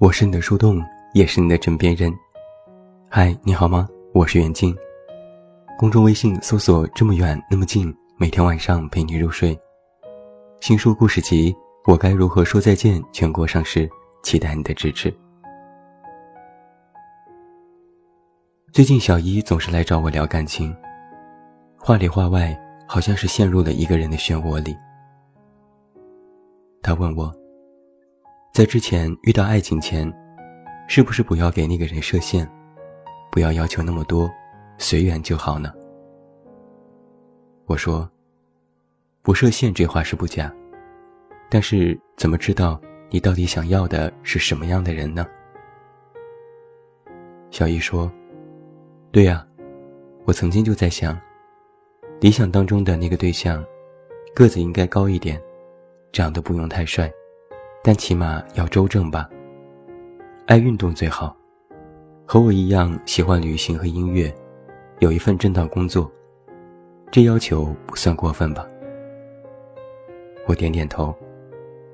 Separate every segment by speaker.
Speaker 1: 我是你的树洞，也是你的枕边人。嗨，你好吗？我是袁静。公众微信搜索“这么远那么近”，每天晚上陪你入睡。新书故事集《我该如何说再见》全国上市，期待你的支持。最近小姨总是来找我聊感情，话里话外好像是陷入了一个人的漩涡里。他问我。在之前遇到爱情前，是不是不要给那个人设限，不要要求那么多，随缘就好呢？我说，不设限这话是不假，但是怎么知道你到底想要的是什么样的人呢？小易说：“对呀，我曾经就在想，理想当中的那个对象，个子应该高一点，长得不用太帅。”但起码要周正吧。爱运动最好，和我一样喜欢旅行和音乐，有一份正当工作，这要求不算过分吧？我点点头，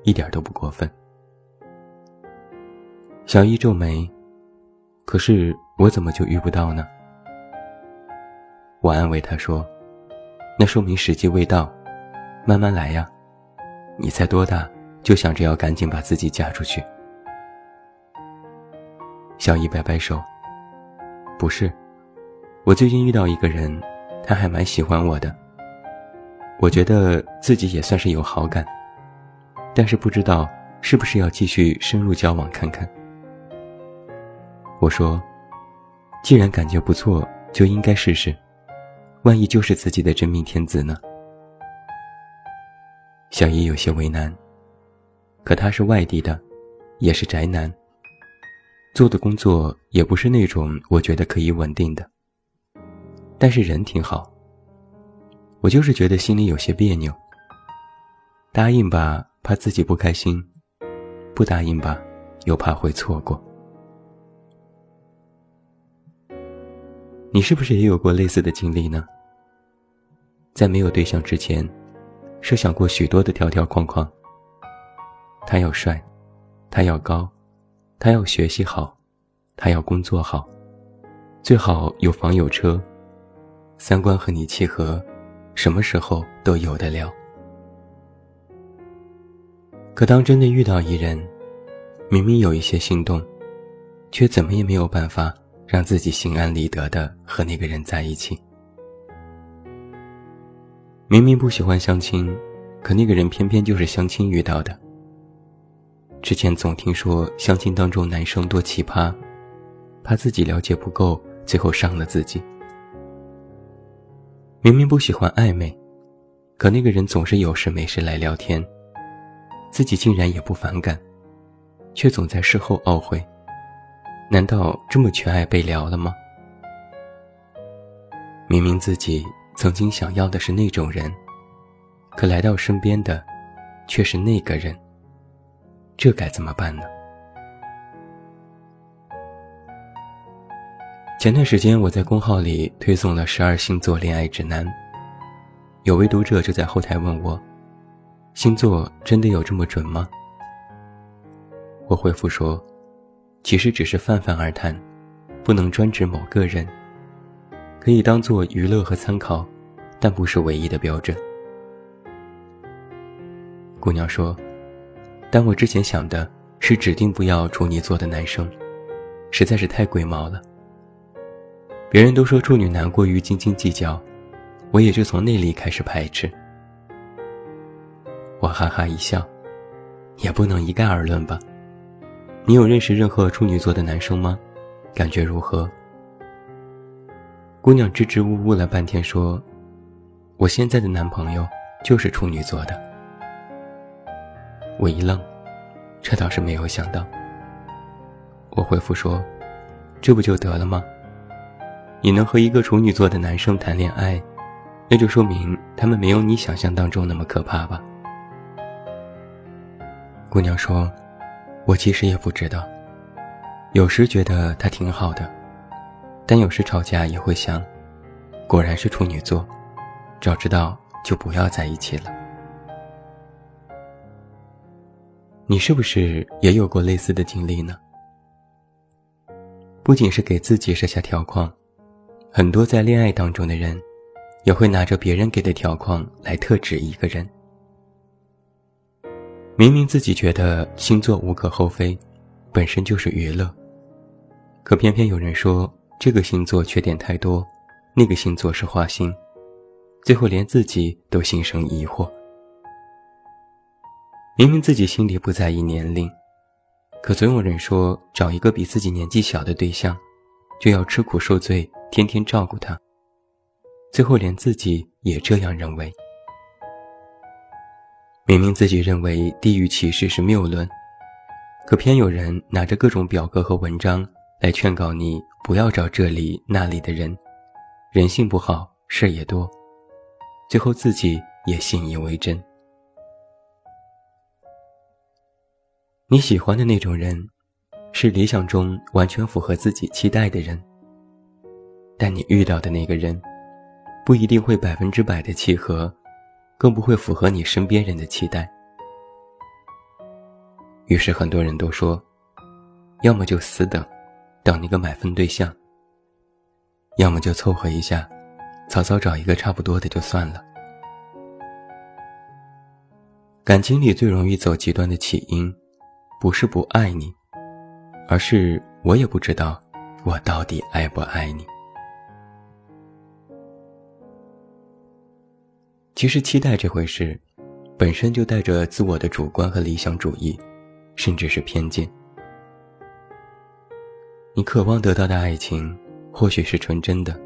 Speaker 1: 一点都不过分。小一皱眉，可是我怎么就遇不到呢？我安慰他说：“那说明时机未到，慢慢来呀。你才多大？”就想着要赶紧把自己嫁出去。小姨摆摆手，不是，我最近遇到一个人，他还蛮喜欢我的。我觉得自己也算是有好感，但是不知道是不是要继续深入交往看看。我说，既然感觉不错，就应该试试，万一就是自己的真命天子呢？小姨有些为难。可他是外地的，也是宅男。做的工作也不是那种我觉得可以稳定的。但是人挺好。我就是觉得心里有些别扭。答应吧，怕自己不开心；不答应吧，又怕会错过。你是不是也有过类似的经历呢？在没有对象之前，设想过许多的条条框框。他要帅，他要高，他要学习好，他要工作好，最好有房有车，三观和你契合，什么时候都有得了。可当真的遇到一人，明明有一些心动，却怎么也没有办法让自己心安理得的和那个人在一起。明明不喜欢相亲，可那个人偏偏就是相亲遇到的。之前总听说相亲当中男生多奇葩，怕自己了解不够，最后伤了自己。明明不喜欢暧昧，可那个人总是有事没事来聊天，自己竟然也不反感，却总在事后懊悔。难道这么缺爱被聊了吗？明明自己曾经想要的是那种人，可来到身边的，却是那个人。这该怎么办呢？前段时间我在公号里推送了十二星座恋爱指南，有位读者就在后台问我：“星座真的有这么准吗？”我回复说：“其实只是泛泛而谈，不能专指某个人，可以当做娱乐和参考，但不是唯一的标准。”姑娘说。但我之前想的是指定不要处女座的男生，实在是太龟毛了。别人都说处女男过于斤斤计较，我也就从那里开始排斥。我哈哈一笑，也不能一概而论吧。你有认识任何处女座的男生吗？感觉如何？姑娘支支吾吾了半天说：“我现在的男朋友就是处女座的。”我一愣，这倒是没有想到。我回复说：“这不就得了吗？你能和一个处女座的男生谈恋爱，那就说明他们没有你想象当中那么可怕吧？”姑娘说：“我其实也不知道，有时觉得他挺好的，但有时吵架也会想，果然是处女座，早知道就不要在一起了。”你是不是也有过类似的经历呢？不仅是给自己设下条框，很多在恋爱当中的人，也会拿着别人给的条框来特指一个人。明明自己觉得星座无可厚非，本身就是娱乐，可偏偏有人说这个星座缺点太多，那个星座是花心，最后连自己都心生疑惑。明明自己心里不在意年龄，可总有人说找一个比自己年纪小的对象，就要吃苦受罪，天天照顾他。最后连自己也这样认为。明明自己认为地域歧视是谬论，可偏有人拿着各种表格和文章来劝告你不要找这里那里的人，人性不好，事也多，最后自己也信以为真。你喜欢的那种人，是理想中完全符合自己期待的人，但你遇到的那个人，不一定会百分之百的契合。更不会符合你身边人的期待。于是很多人都说，要么就死等，等一个满分对象；要么就凑合一下，早早找一个差不多的就算了。感情里最容易走极端的起因，不是不爱你，而是我也不知道我到底爱不爱你。其实，期待这回事，本身就带着自我的主观和理想主义，甚至是偏见。你渴望得到的爱情，或许是纯真的、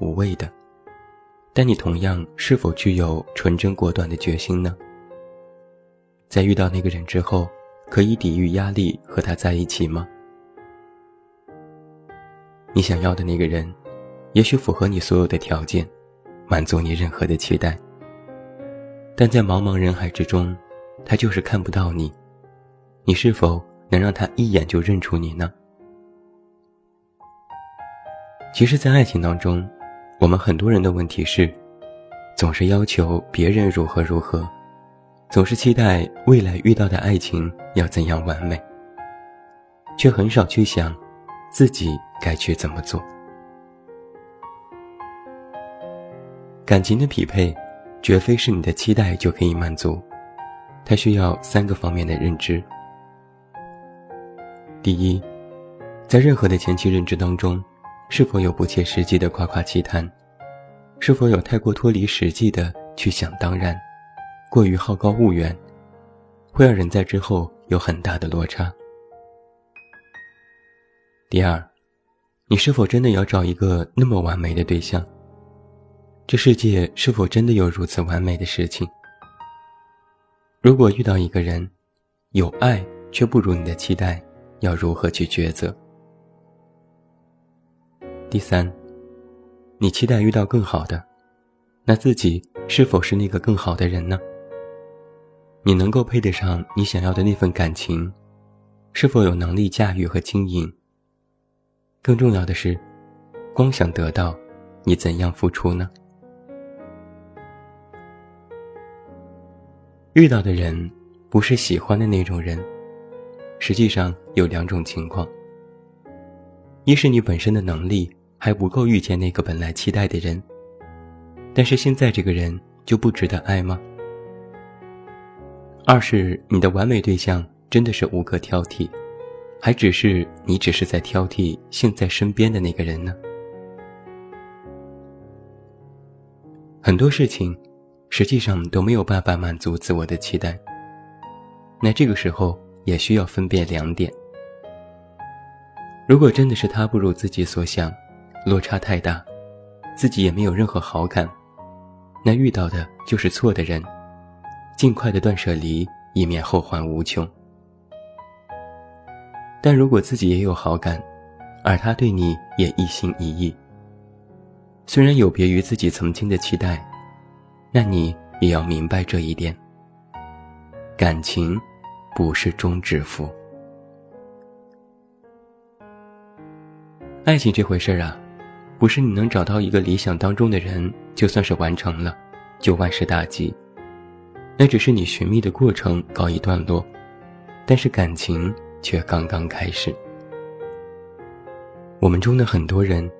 Speaker 1: 无畏的，但你同样是否具有纯真果断的决心呢？在遇到那个人之后，可以抵御压力和他在一起吗？你想要的那个人，也许符合你所有的条件，满足你任何的期待。但在茫茫人海之中，他就是看不到你，你是否能让他一眼就认出你呢？其实，在爱情当中，我们很多人的问题是，总是要求别人如何如何，总是期待未来遇到的爱情要怎样完美，却很少去想自己该去怎么做。感情的匹配。绝非是你的期待就可以满足，它需要三个方面的认知。第一，在任何的前期认知当中，是否有不切实际的夸夸其谈？是否有太过脱离实际的去想当然，过于好高骛远，会让人在之后有很大的落差。第二，你是否真的要找一个那么完美的对象？这世界是否真的有如此完美的事情？如果遇到一个人，有爱却不如你的期待，要如何去抉择？第三，你期待遇到更好的，那自己是否是那个更好的人呢？你能够配得上你想要的那份感情，是否有能力驾驭和经营？更重要的是，光想得到，你怎样付出呢？遇到的人不是喜欢的那种人，实际上有两种情况：一是你本身的能力还不够遇见那个本来期待的人，但是现在这个人就不值得爱吗？二是你的完美对象真的是无可挑剔，还只是你只是在挑剔现在身边的那个人呢？很多事情。实际上都没有办法满足自我的期待。那这个时候也需要分辨两点：如果真的是他不如自己所想，落差太大，自己也没有任何好感，那遇到的就是错的人，尽快的断舍离，以免后患无穷。但如果自己也有好感，而他对你也一心一意，虽然有别于自己曾经的期待。那你也要明白这一点。感情不是终止符，爱情这回事儿啊，不是你能找到一个理想当中的人就算是完成了，就万事大吉。那只是你寻觅的过程告一段落，但是感情却刚刚开始。我们中的很多人，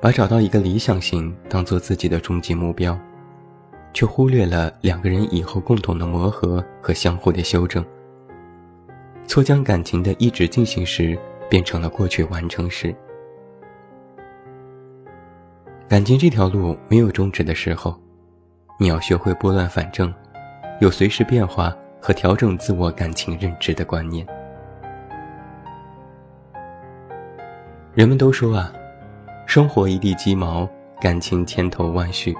Speaker 1: 把找到一个理想型当做自己的终极目标，却忽略了两个人以后共同的磨合和相互的修正，错将感情的一直进行时变成了过去完成时。感情这条路没有终止的时候，你要学会拨乱反正，有随时变化和调整自我感情认知的观念。人们都说啊，生活一地鸡毛，感情千头万绪。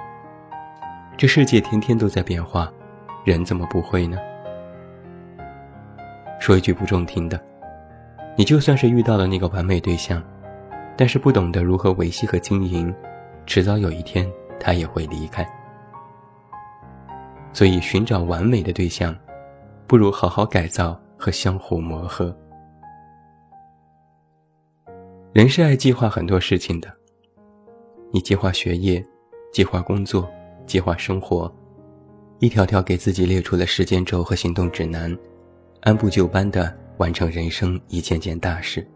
Speaker 1: 这世界天天都在变化，人怎么不会呢？说一句不中听的，你就算是遇到了那个完美对象，但是不懂得如何维系和经营。迟早有一天，他也会离开。所以，寻找完美的对象，不如好好改造和相互磨合。人是爱计划很多事情的，你计划学业，计划工作，计划生活，一条条给自己列出了时间轴和行动指南，按部就班的完成人生一件件大事。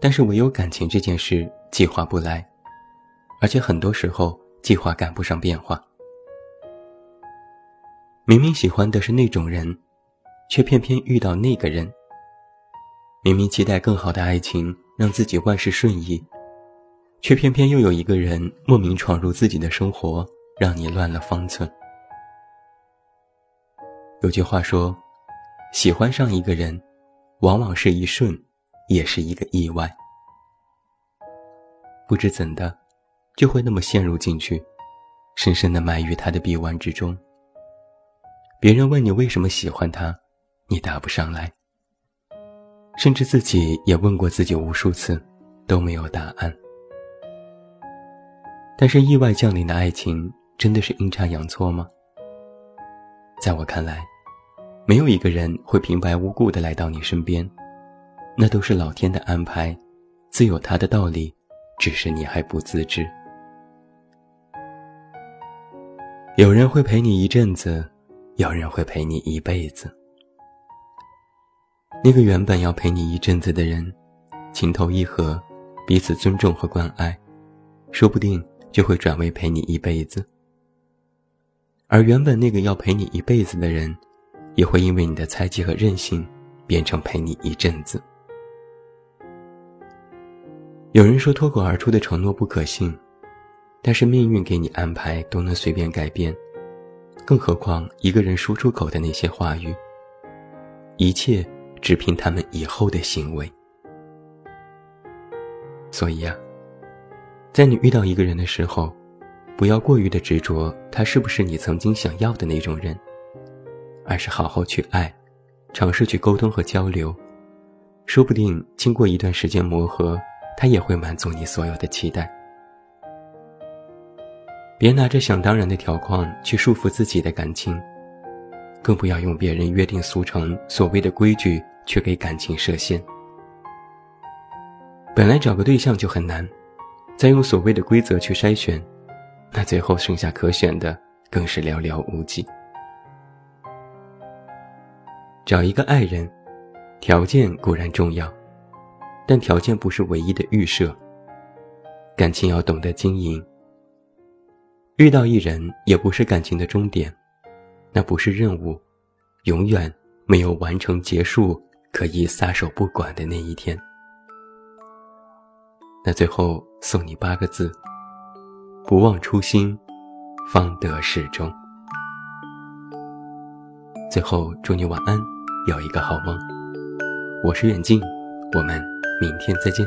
Speaker 1: 但是，唯有感情这件事，计划不来。而且很多时候，计划赶不上变化。明明喜欢的是那种人，却偏偏遇到那个人；明明期待更好的爱情，让自己万事顺意，却偏偏又有一个人莫名闯入自己的生活，让你乱了方寸。有句话说：“喜欢上一个人，往往是一瞬，也是一个意外。”不知怎的。就会那么陷入进去，深深的埋于他的臂弯之中。别人问你为什么喜欢他，你答不上来。甚至自己也问过自己无数次，都没有答案。但是意外降临的爱情，真的是阴差阳错吗？在我看来，没有一个人会平白无故的来到你身边，那都是老天的安排，自有他的道理，只是你还不自知。有人会陪你一阵子，有人会陪你一辈子。那个原本要陪你一阵子的人，情投意合，彼此尊重和关爱，说不定就会转为陪你一辈子。而原本那个要陪你一辈子的人，也会因为你的猜忌和任性，变成陪你一阵子。有人说脱口而出的承诺不可信。但是命运给你安排都能随便改变，更何况一个人说出口的那些话语，一切只凭他们以后的行为。所以啊，在你遇到一个人的时候，不要过于的执着他是不是你曾经想要的那种人，而是好好去爱，尝试去沟通和交流，说不定经过一段时间磨合，他也会满足你所有的期待。别拿着想当然的条框去束缚自己的感情，更不要用别人约定俗成所谓的规矩去给感情设限。本来找个对象就很难，再用所谓的规则去筛选，那最后剩下可选的更是寥寥无几。找一个爱人，条件固然重要，但条件不是唯一的预设。感情要懂得经营。遇到一人也不是感情的终点，那不是任务，永远没有完成结束可以撒手不管的那一天。那最后送你八个字：不忘初心，方得始终。最后祝你晚安，有一个好梦。我是远近，我们明天再见。